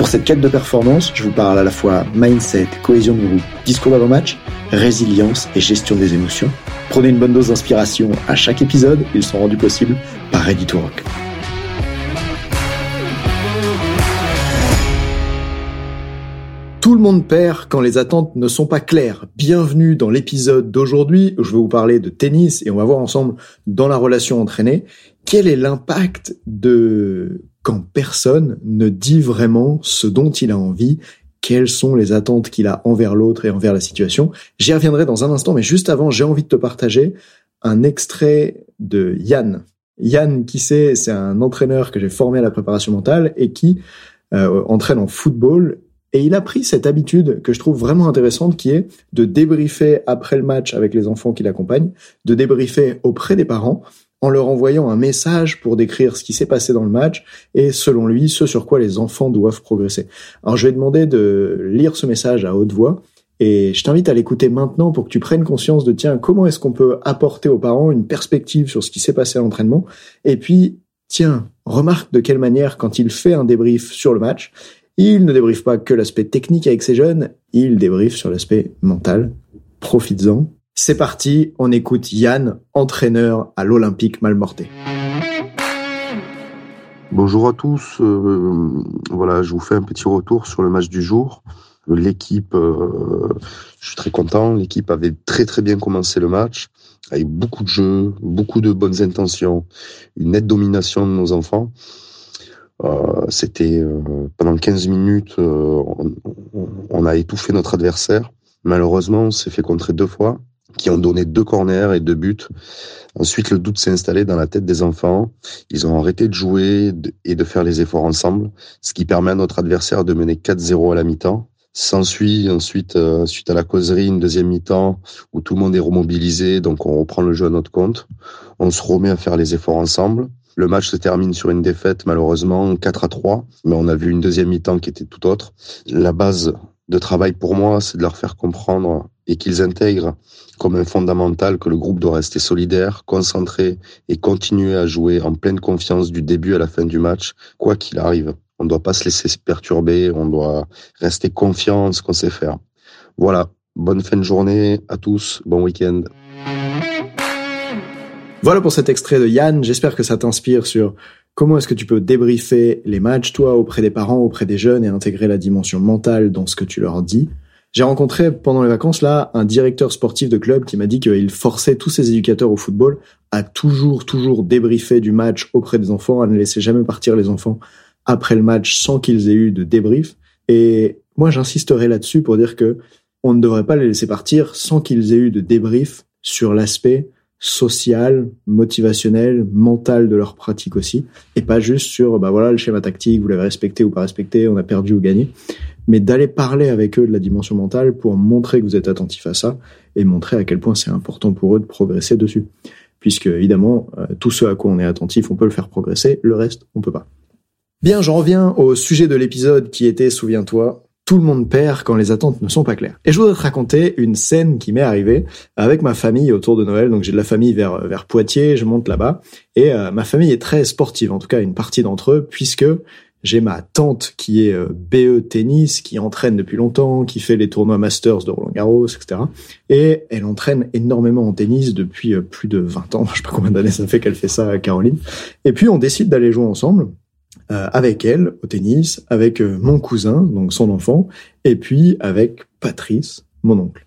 Pour cette quête de performance, je vous parle à la fois mindset, cohésion de groupe, discours d'avant-match, résilience et gestion des émotions. Prenez une bonne dose d'inspiration à chaque épisode, ils sont rendus possibles par Ready to Rock. Tout le monde perd quand les attentes ne sont pas claires. Bienvenue dans l'épisode d'aujourd'hui où je vais vous parler de tennis et on va voir ensemble dans la relation entraînée quel est l'impact de quand personne ne dit vraiment ce dont il a envie, quelles sont les attentes qu'il a envers l'autre et envers la situation. J'y reviendrai dans un instant, mais juste avant, j'ai envie de te partager un extrait de Yann. Yann, qui c'est, c'est un entraîneur que j'ai formé à la préparation mentale et qui euh, entraîne en football. Et il a pris cette habitude que je trouve vraiment intéressante qui est de débriefer après le match avec les enfants qui l'accompagnent, de débriefer auprès des parents en leur envoyant un message pour décrire ce qui s'est passé dans le match et selon lui ce sur quoi les enfants doivent progresser. Alors je vais demander de lire ce message à haute voix et je t'invite à l'écouter maintenant pour que tu prennes conscience de tiens comment est-ce qu'on peut apporter aux parents une perspective sur ce qui s'est passé à l'entraînement et puis tiens remarque de quelle manière quand il fait un débrief sur le match il ne débriefe pas que l'aspect technique avec ses jeunes, il débriefe sur l'aspect mental. Profites-en c'est parti, on écoute Yann, entraîneur à l'Olympique Malmorté. Bonjour à tous. Euh, voilà, je vous fais un petit retour sur le match du jour. L'équipe, euh, je suis très content. L'équipe avait très très bien commencé le match, avec beaucoup de jeux, beaucoup de bonnes intentions, une nette domination de nos enfants. Euh, C'était pendant 15 minutes, on, on, a étouffé notre adversaire. Malheureusement, on s'est fait contrer deux fois qui ont donné deux corners et deux buts. Ensuite, le doute s'est installé dans la tête des enfants. Ils ont arrêté de jouer et de faire les efforts ensemble, ce qui permet à notre adversaire de mener 4-0 à la mi-temps. S'ensuit ensuite, euh, suite à la causerie, une deuxième mi-temps où tout le monde est remobilisé, donc on reprend le jeu à notre compte. On se remet à faire les efforts ensemble. Le match se termine sur une défaite, malheureusement, 4 à 3, mais on a vu une deuxième mi-temps qui était tout autre. La base de travail pour moi, c'est de leur faire comprendre et qu'ils intègrent comme un fondamental que le groupe doit rester solidaire, concentré et continuer à jouer en pleine confiance du début à la fin du match, quoi qu'il arrive. On ne doit pas se laisser perturber, on doit rester confiant en ce qu'on sait faire. Voilà, bonne fin de journée à tous, bon week-end. Voilà pour cet extrait de Yann, j'espère que ça t'inspire sur Comment est-ce que tu peux débriefer les matchs, toi, auprès des parents, auprès des jeunes, et intégrer la dimension mentale dans ce que tu leur dis J'ai rencontré pendant les vacances là un directeur sportif de club qui m'a dit qu'il forçait tous ses éducateurs au football à toujours, toujours débriefer du match auprès des enfants, à ne laisser jamais partir les enfants après le match sans qu'ils aient eu de débrief. Et moi, j'insisterai là-dessus pour dire que on ne devrait pas les laisser partir sans qu'ils aient eu de débrief sur l'aspect social, motivationnel, mental de leur pratique aussi, et pas juste sur bah voilà le schéma tactique, vous l'avez respecté ou pas respecté, on a perdu ou gagné, mais d'aller parler avec eux de la dimension mentale pour montrer que vous êtes attentif à ça et montrer à quel point c'est important pour eux de progresser dessus, puisque évidemment euh, tout ce à quoi on est attentif, on peut le faire progresser, le reste on peut pas. Bien, j'en reviens au sujet de l'épisode qui était, souviens-toi, tout le monde perd quand les attentes ne sont pas claires. Et je voudrais te raconter une scène qui m'est arrivée avec ma famille autour de Noël. Donc j'ai de la famille vers vers Poitiers, je monte là-bas et euh, ma famille est très sportive, en tout cas une partie d'entre eux, puisque j'ai ma tante qui est euh, BE tennis, qui entraîne depuis longtemps, qui fait les tournois Masters de Roland Garros, etc. Et elle entraîne énormément en tennis depuis euh, plus de 20 ans. Je sais pas combien d'années ça fait qu'elle fait ça, Caroline. Et puis on décide d'aller jouer ensemble. Euh, avec elle au tennis, avec euh, mon cousin, donc son enfant, et puis avec Patrice, mon oncle.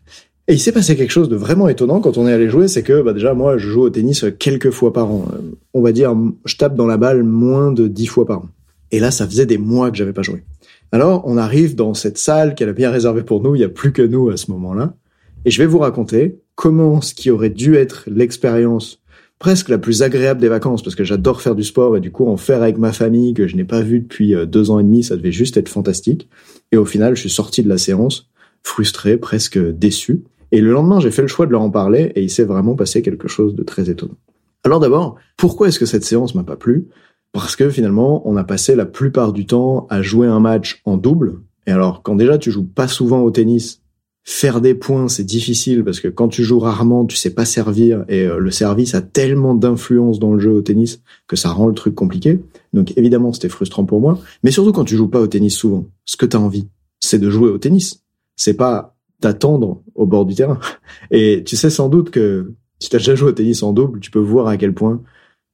Et il s'est passé quelque chose de vraiment étonnant quand on est allé jouer, c'est que bah déjà moi je joue au tennis quelques fois par an. On va dire je tape dans la balle moins de dix fois par an. Et là ça faisait des mois que j'avais pas joué. Alors on arrive dans cette salle qu'elle a bien réservée pour nous, il y a plus que nous à ce moment-là, et je vais vous raconter comment ce qui aurait dû être l'expérience presque la plus agréable des vacances parce que j'adore faire du sport et du coup en faire avec ma famille que je n'ai pas vu depuis euh, deux ans et demi, ça devait juste être fantastique. Et au final, je suis sorti de la séance frustré, presque déçu. Et le lendemain, j'ai fait le choix de leur en parler et il s'est vraiment passé quelque chose de très étonnant. Alors d'abord, pourquoi est-ce que cette séance m'a pas plu? Parce que finalement, on a passé la plupart du temps à jouer un match en double. Et alors, quand déjà tu joues pas souvent au tennis Faire des points, c'est difficile parce que quand tu joues rarement, tu sais pas servir et euh, le service a tellement d'influence dans le jeu au tennis que ça rend le truc compliqué. Donc évidemment, c'était frustrant pour moi, mais surtout quand tu joues pas au tennis souvent, ce que tu as envie, c'est de jouer au tennis. C'est pas d'attendre au bord du terrain. Et tu sais sans doute que si tu as déjà joué au tennis en double, tu peux voir à quel point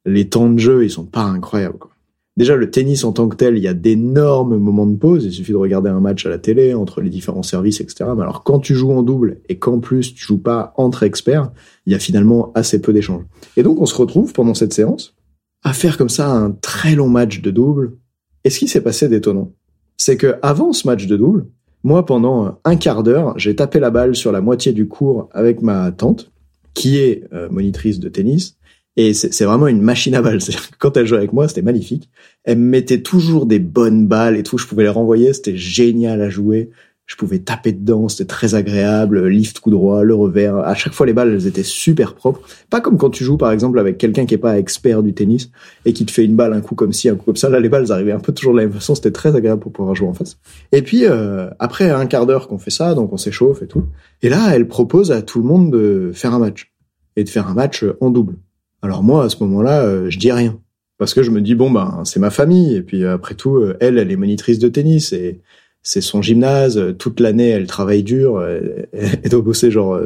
les temps de jeu, ils sont pas incroyables. Quoi. Déjà, le tennis en tant que tel, il y a d'énormes moments de pause. Il suffit de regarder un match à la télé entre les différents services, etc. Mais alors, quand tu joues en double et qu'en plus tu joues pas entre experts, il y a finalement assez peu d'échanges. Et donc, on se retrouve pendant cette séance à faire comme ça un très long match de double. Et ce qui s'est passé d'étonnant, c'est que avant ce match de double, moi, pendant un quart d'heure, j'ai tapé la balle sur la moitié du cours avec ma tante, qui est euh, monitrice de tennis, et c'est vraiment une machine à balles. Quand elle jouait avec moi, c'était magnifique. Elle me mettait toujours des bonnes balles et tout. Je pouvais les renvoyer. C'était génial à jouer. Je pouvais taper dedans. C'était très agréable. Lift coup droit, le revers. À chaque fois, les balles, elles étaient super propres. Pas comme quand tu joues, par exemple, avec quelqu'un qui est pas expert du tennis et qui te fait une balle un coup comme ci, un coup comme ça. Là, les balles arrivaient un peu toujours de la même façon. C'était très agréable pour pouvoir jouer en face. Et puis, euh, après un quart d'heure qu'on fait ça, donc on s'échauffe et tout. Et là, elle propose à tout le monde de faire un match. Et de faire un match en double. Alors moi, à ce moment-là, euh, je dis rien. Parce que je me dis, bon, ben, c'est ma famille. Et puis après tout, euh, elle, elle est monitrice de tennis. Et c'est son gymnase. Toute l'année, elle travaille dur. Elle, doit bosser genre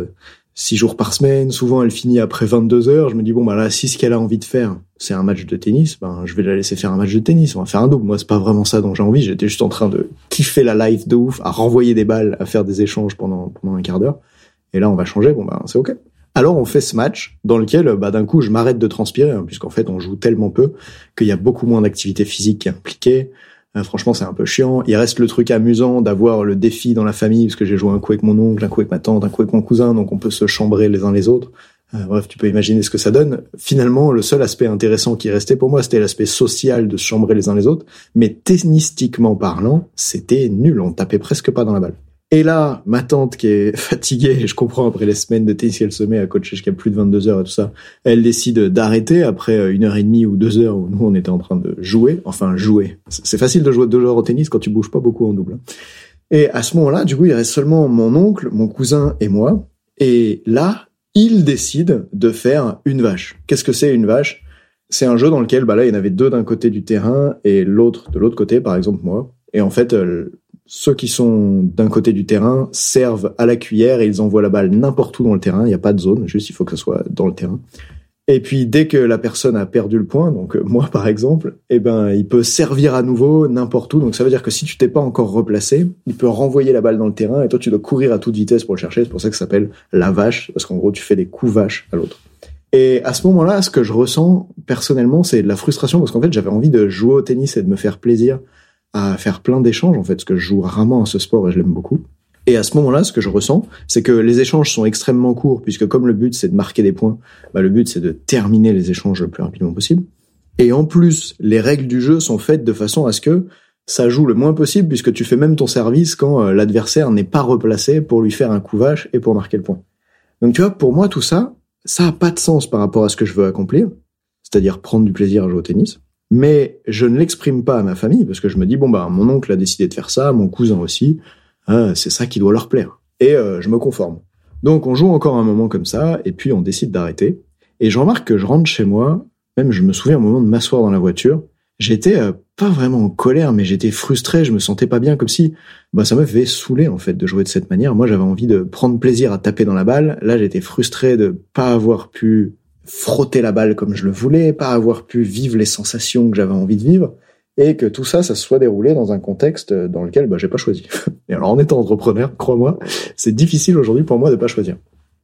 six jours par semaine. Souvent, elle finit après 22 heures. Je me dis, bon, ben là, si ce qu'elle a envie de faire, c'est un match de tennis, ben, je vais la laisser faire un match de tennis. On va faire un double. Moi, c'est pas vraiment ça dont j'ai envie. J'étais juste en train de kiffer la life de ouf, à renvoyer des balles, à faire des échanges pendant, pendant un quart d'heure. Et là, on va changer. Bon, ben, c'est OK. Alors on fait ce match dans lequel bah, d'un coup je m'arrête de transpirer hein, puisqu'en fait on joue tellement peu qu'il y a beaucoup moins d'activité physique qui est impliquée. Euh, franchement c'est un peu chiant. Il reste le truc amusant d'avoir le défi dans la famille parce que j'ai joué un coup avec mon oncle, un coup avec ma tante, un coup avec mon cousin donc on peut se chambrer les uns les autres. Euh, bref, tu peux imaginer ce que ça donne. Finalement, le seul aspect intéressant qui restait pour moi, c'était l'aspect social de se chambrer les uns les autres. Mais tennistiquement parlant, c'était nul. On tapait presque pas dans la balle. Et là, ma tante qui est fatiguée, je comprends après les semaines de tennis qu'elle se met à coacher jusqu'à plus de 22 heures et tout ça, elle décide d'arrêter après une heure et demie ou deux heures où nous on était en train de jouer, enfin jouer. C'est facile de jouer deux heures au tennis quand tu bouges pas beaucoup en double. Et à ce moment-là, du coup, il reste seulement mon oncle, mon cousin et moi. Et là, il décide de faire une vache. Qu'est-ce que c'est une vache? C'est un jeu dans lequel, bah là, il y en avait deux d'un côté du terrain et l'autre de l'autre côté, par exemple moi. Et en fait, euh, ceux qui sont d'un côté du terrain servent à la cuillère et ils envoient la balle n'importe où dans le terrain. Il n'y a pas de zone, juste il faut que ce soit dans le terrain. Et puis dès que la personne a perdu le point, donc euh, moi par exemple, eh ben il peut servir à nouveau n'importe où. Donc ça veut dire que si tu t'es pas encore replacé, il peut renvoyer la balle dans le terrain et toi tu dois courir à toute vitesse pour le chercher. C'est pour ça que ça s'appelle la vache parce qu'en gros tu fais des coups vaches à l'autre. Et à ce moment-là, ce que je ressens personnellement, c'est de la frustration parce qu'en fait j'avais envie de jouer au tennis et de me faire plaisir à faire plein d'échanges en fait, parce que je joue rarement à ce sport et je l'aime beaucoup. Et à ce moment-là, ce que je ressens, c'est que les échanges sont extrêmement courts, puisque comme le but c'est de marquer des points, bah, le but c'est de terminer les échanges le plus rapidement possible. Et en plus, les règles du jeu sont faites de façon à ce que ça joue le moins possible, puisque tu fais même ton service quand euh, l'adversaire n'est pas replacé pour lui faire un coup vache et pour marquer le point. Donc tu vois, pour moi tout ça, ça a pas de sens par rapport à ce que je veux accomplir, c'est-à-dire prendre du plaisir à jouer au tennis. Mais je ne l'exprime pas à ma famille parce que je me dis bon bah mon oncle a décidé de faire ça, mon cousin aussi, ah, c'est ça qui doit leur plaire. Et euh, je me conforme. Donc on joue encore un moment comme ça, et puis on décide d'arrêter. Et je remarque que je rentre chez moi, même je me souviens au moment de m'asseoir dans la voiture, j'étais euh, pas vraiment en colère, mais j'étais frustré, je me sentais pas bien, comme si bah ça m'avait saoulé en fait de jouer de cette manière. Moi j'avais envie de prendre plaisir à taper dans la balle, là j'étais frustré de pas avoir pu frotter la balle comme je le voulais, pas avoir pu vivre les sensations que j'avais envie de vivre et que tout ça, ça se soit déroulé dans un contexte dans lequel bah, j'ai pas choisi. Et alors en étant entrepreneur, crois-moi, c'est difficile aujourd'hui pour moi de pas choisir.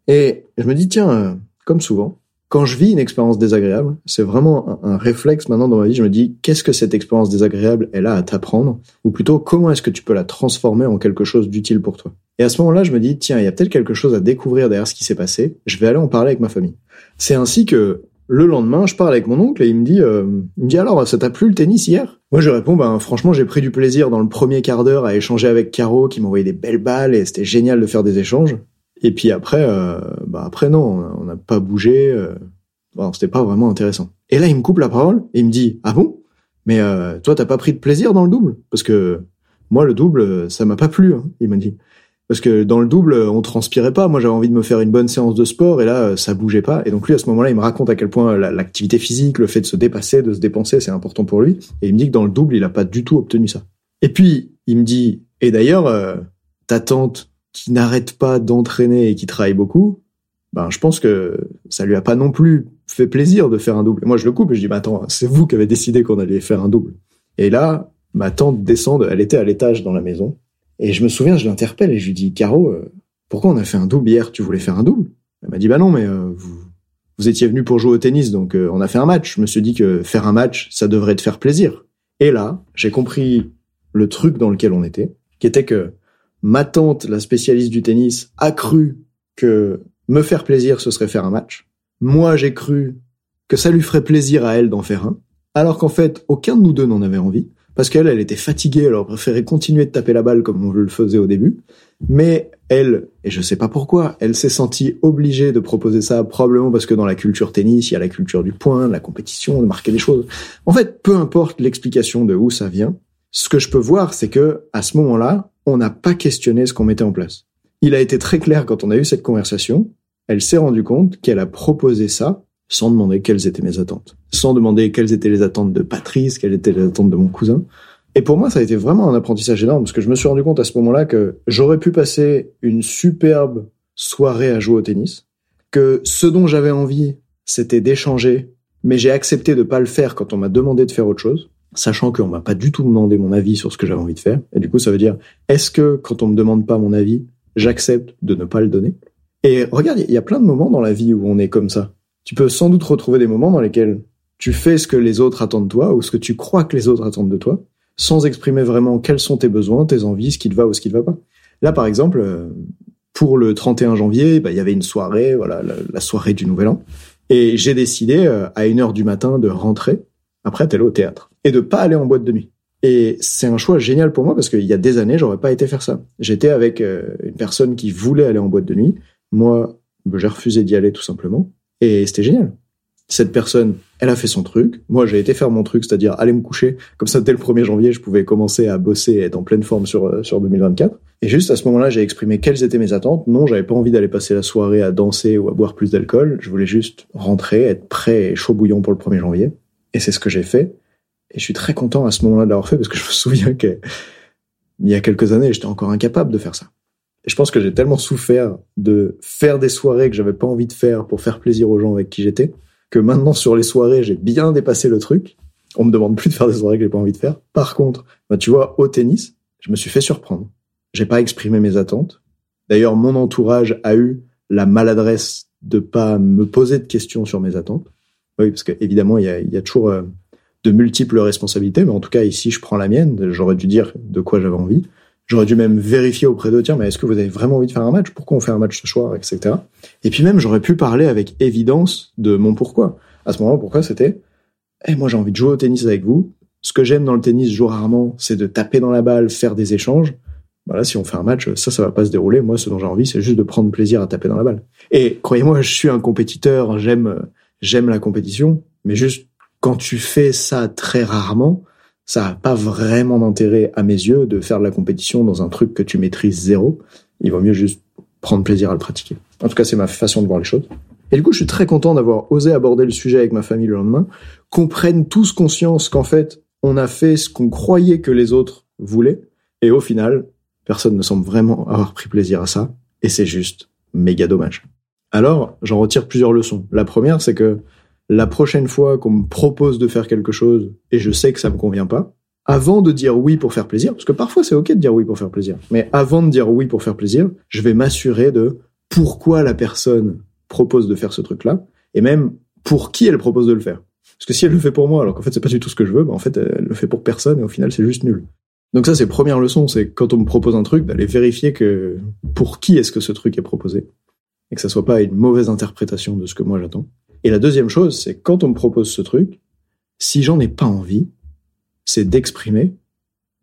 Et je me dis tiens, comme souvent, quand je vis une expérience désagréable, c'est vraiment un, réflexe maintenant dans ma vie. Je me dis qu'est-ce que cette expérience désagréable elle a à t'apprendre, ou plutôt comment est-ce que tu peux la transformer en quelque chose d'utile pour toi? Et à ce moment-là, je me dis tiens, il y a peut-être quelque chose à découvrir derrière ce qui s'est passé. Je vais aller en parler avec ma famille. C'est ainsi que le lendemain, je parle avec mon oncle et il me dit, euh, il me dit alors, ça t'a plu le tennis hier? Moi, je réponds, ben franchement, j'ai pris du plaisir dans le premier quart d'heure à échanger avec Caro, qui m'envoyait des belles balles et c'était génial de faire des échanges. Et puis après, euh, bah après non, on n'a pas bougé. Euh, bon, c'était pas vraiment intéressant. Et là, il me coupe la parole et il me dit, ah bon? Mais euh, toi, t'as pas pris de plaisir dans le double? Parce que moi, le double, ça m'a pas plu. Hein, il m'a dit parce que dans le double, on transpirait pas. Moi, j'avais envie de me faire une bonne séance de sport et là, ça bougeait pas. Et donc lui, à ce moment-là, il me raconte à quel point l'activité physique, le fait de se dépasser, de se dépenser, c'est important pour lui. Et il me dit que dans le double, il a pas du tout obtenu ça. Et puis, il me dit, et d'ailleurs, euh, ta tante qui n'arrête pas d'entraîner et qui travaille beaucoup, ben, je pense que ça lui a pas non plus fait plaisir de faire un double. Moi, je le coupe et je dis, bah, attends, c'est vous qui avez décidé qu'on allait faire un double. Et là, ma tante descend, elle était à l'étage dans la maison. Et je me souviens, je l'interpelle et je lui dis, Caro, euh, pourquoi on a fait un double hier? Tu voulais faire un double? Elle m'a dit, bah non, mais euh, vous, vous étiez venu pour jouer au tennis, donc euh, on a fait un match. Je me suis dit que faire un match, ça devrait te faire plaisir. Et là, j'ai compris le truc dans lequel on était, qui était que ma tante, la spécialiste du tennis, a cru que me faire plaisir, ce serait faire un match. Moi, j'ai cru que ça lui ferait plaisir à elle d'en faire un, alors qu'en fait, aucun de nous deux n'en avait envie parce qu'elle, elle était fatiguée, aurait préféré continuer de taper la balle comme on le faisait au début. Mais elle, et je sais pas pourquoi, elle s'est sentie obligée de proposer ça, probablement parce que dans la culture tennis, il y a la culture du point, de la compétition, de marquer des choses. En fait, peu importe l'explication de où ça vient, ce que je peux voir, c'est que, à ce moment-là, on n'a pas questionné ce qu'on mettait en place. Il a été très clair quand on a eu cette conversation, elle s'est rendue compte qu'elle a proposé ça sans demander quelles étaient mes attentes, sans demander quelles étaient les attentes de Patrice, quelles étaient les attentes de mon cousin. Et pour moi, ça a été vraiment un apprentissage énorme, parce que je me suis rendu compte à ce moment-là que j'aurais pu passer une superbe soirée à jouer au tennis, que ce dont j'avais envie, c'était d'échanger, mais j'ai accepté de pas le faire quand on m'a demandé de faire autre chose, sachant qu'on m'a pas du tout demandé mon avis sur ce que j'avais envie de faire. Et du coup, ça veut dire, est-ce que quand on me demande pas mon avis, j'accepte de ne pas le donner? Et regarde, il y a plein de moments dans la vie où on est comme ça tu peux sans doute retrouver des moments dans lesquels tu fais ce que les autres attendent de toi ou ce que tu crois que les autres attendent de toi, sans exprimer vraiment quels sont tes besoins, tes envies, ce qui te va ou ce qui te va pas. Là, par exemple, euh, pour le 31 janvier, bah, il y avait une soirée, voilà, la, soirée du Nouvel An, et j'ai décidé euh, à une heure du matin de rentrer après d'aller au théâtre et de pas aller en boîte de nuit. Et c'est un choix génial pour moi parce qu'il y a des années, j'aurais pas été faire ça. J'étais avec euh, une personne qui voulait aller en boîte de nuit. Moi, j'ai refusé d'y aller tout simplement. Et c'était génial. Cette personne, elle a fait son truc. Moi, j'ai été faire mon truc, c'est-à-dire aller me coucher. Comme ça, dès le 1er janvier, je pouvais commencer à bosser et être en pleine forme sur, euh, sur 2024. Et juste à ce moment-là, j'ai exprimé quelles étaient mes attentes. Non, j'avais pas envie d'aller passer la soirée à danser ou à boire plus d'alcool. Je voulais juste rentrer, être prêt et chaud bouillon pour le 1er janvier. Et c'est ce que j'ai fait. Et je suis très content à ce moment-là de l'avoir fait parce que je me souviens que il y a quelques années, j'étais encore incapable de faire ça. Je pense que j'ai tellement souffert de faire des soirées que j'avais pas envie de faire pour faire plaisir aux gens avec qui j'étais, que maintenant sur les soirées, j'ai bien dépassé le truc. On me demande plus de faire des soirées que j'ai pas envie de faire. Par contre, bah, tu vois, au tennis, je me suis fait surprendre. J'ai pas exprimé mes attentes. D'ailleurs, mon entourage a eu la maladresse de pas me poser de questions sur mes attentes. Oui, parce qu'évidemment, il y a, y a toujours euh, de multiples responsabilités, mais en tout cas, ici, je prends la mienne. J'aurais dû dire de quoi j'avais envie. J'aurais dû même vérifier auprès d'eux, tiens, mais est-ce que vous avez vraiment envie de faire un match? Pourquoi on fait un match ce soir, etc. Et puis même, j'aurais pu parler avec évidence de mon pourquoi. À ce moment, pourquoi c'était, eh, moi j'ai envie de jouer au tennis avec vous. Ce que j'aime dans le tennis, je joue rarement, c'est de taper dans la balle, faire des échanges. Voilà, si on fait un match, ça, ça va pas se dérouler. Moi, ce dont j'ai envie, c'est juste de prendre plaisir à taper dans la balle. Et croyez-moi, je suis un compétiteur, j'aime, j'aime la compétition, mais juste quand tu fais ça très rarement, ça n'a pas vraiment d'intérêt à mes yeux de faire de la compétition dans un truc que tu maîtrises zéro. Il vaut mieux juste prendre plaisir à le pratiquer. En tout cas, c'est ma façon de voir les choses. Et du coup, je suis très content d'avoir osé aborder le sujet avec ma famille le lendemain, qu'on prenne tous conscience qu'en fait, on a fait ce qu'on croyait que les autres voulaient, et au final, personne ne semble vraiment avoir pris plaisir à ça, et c'est juste méga dommage. Alors, j'en retire plusieurs leçons. La première, c'est que la prochaine fois qu'on me propose de faire quelque chose et je sais que ça me convient pas, avant de dire oui pour faire plaisir, parce que parfois c'est ok de dire oui pour faire plaisir, mais avant de dire oui pour faire plaisir, je vais m'assurer de pourquoi la personne propose de faire ce truc-là, et même pour qui elle propose de le faire. Parce que si elle le fait pour moi, alors qu'en fait c'est pas du tout ce que je veux, bah en fait elle le fait pour personne et au final c'est juste nul. Donc ça c'est première leçon, c'est quand on me propose un truc, d'aller vérifier que pour qui est-ce que ce truc est proposé, et que ça soit pas une mauvaise interprétation de ce que moi j'attends. Et la deuxième chose, c'est quand on me propose ce truc, si j'en ai pas envie, c'est d'exprimer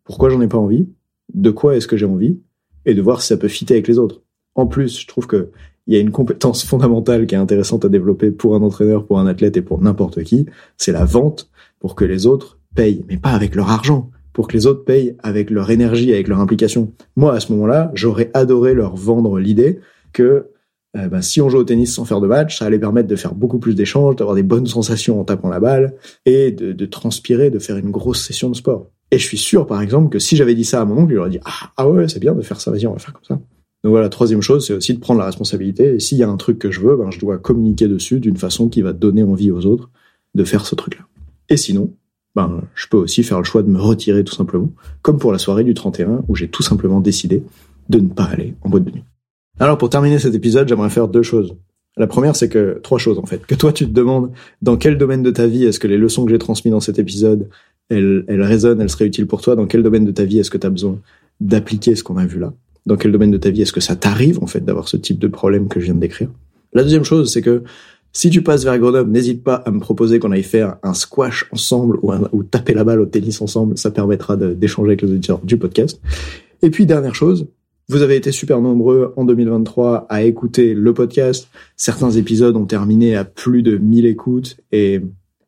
pourquoi j'en ai pas envie, de quoi est-ce que j'ai envie, et de voir si ça peut fitter avec les autres. En plus, je trouve que il y a une compétence fondamentale qui est intéressante à développer pour un entraîneur, pour un athlète et pour n'importe qui, c'est la vente pour que les autres payent, mais pas avec leur argent, pour que les autres payent avec leur énergie, avec leur implication. Moi, à ce moment-là, j'aurais adoré leur vendre l'idée que euh, ben, si on joue au tennis sans faire de match, ça allait permettre de faire beaucoup plus d'échanges, d'avoir des bonnes sensations en tapant la balle et de, de, transpirer, de faire une grosse session de sport. Et je suis sûr, par exemple, que si j'avais dit ça à mon oncle, il aurait dit ah, ah ouais, c'est bien de faire ça, vas-y, on va faire comme ça. Donc voilà, troisième chose, c'est aussi de prendre la responsabilité. Et s'il y a un truc que je veux, ben, je dois communiquer dessus d'une façon qui va donner envie aux autres de faire ce truc-là. Et sinon, ben, je peux aussi faire le choix de me retirer tout simplement, comme pour la soirée du 31 où j'ai tout simplement décidé de ne pas aller en boîte de nuit. Alors pour terminer cet épisode, j'aimerais faire deux choses. La première, c'est que trois choses en fait. Que toi, tu te demandes dans quel domaine de ta vie est-ce que les leçons que j'ai transmises dans cet épisode, elles, elles résonnent, elles seraient utiles pour toi? Dans quel domaine de ta vie est-ce que tu as besoin d'appliquer ce qu'on a vu là? Dans quel domaine de ta vie est-ce que ça t'arrive en fait d'avoir ce type de problème que je viens de décrire? La deuxième chose, c'est que si tu passes vers Grenoble, n'hésite pas à me proposer qu'on aille faire un squash ensemble ou, ou taper la balle au tennis ensemble. Ça permettra d'échanger avec les auditeurs du podcast. Et puis dernière chose, vous avez été super nombreux en 2023 à écouter le podcast. Certains épisodes ont terminé à plus de 1000 écoutes et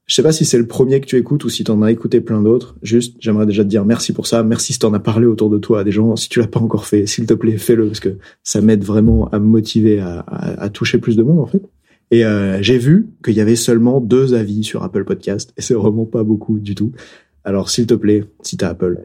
je sais pas si c'est le premier que tu écoutes ou si tu en as écouté plein d'autres. Juste, j'aimerais déjà te dire merci pour ça. Merci si tu en as parlé autour de toi à des gens. Si tu l'as pas encore fait, s'il te plaît, fais-le parce que ça m'aide vraiment à me motiver à, toucher plus de monde en fait. Et euh, j'ai vu qu'il y avait seulement deux avis sur Apple Podcast et c'est vraiment pas beaucoup du tout. Alors s'il te plaît, si t'as Apple,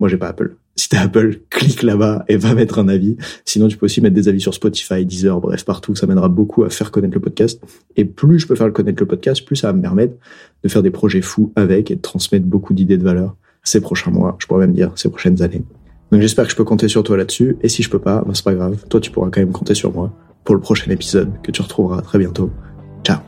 moi j'ai pas Apple, si t'as Apple, clique là-bas et va mettre un avis. Sinon, tu peux aussi mettre des avis sur Spotify, Deezer, bref, partout. Ça m'aidera beaucoup à faire connaître le podcast. Et plus je peux faire connaître le podcast, plus ça va me permettre de faire des projets fous avec et de transmettre beaucoup d'idées de valeur ces prochains mois, je pourrais même dire ces prochaines années. Donc j'espère que je peux compter sur toi là-dessus. Et si je peux pas, bah, c'est pas grave. Toi, tu pourras quand même compter sur moi pour le prochain épisode que tu retrouveras très bientôt. Ciao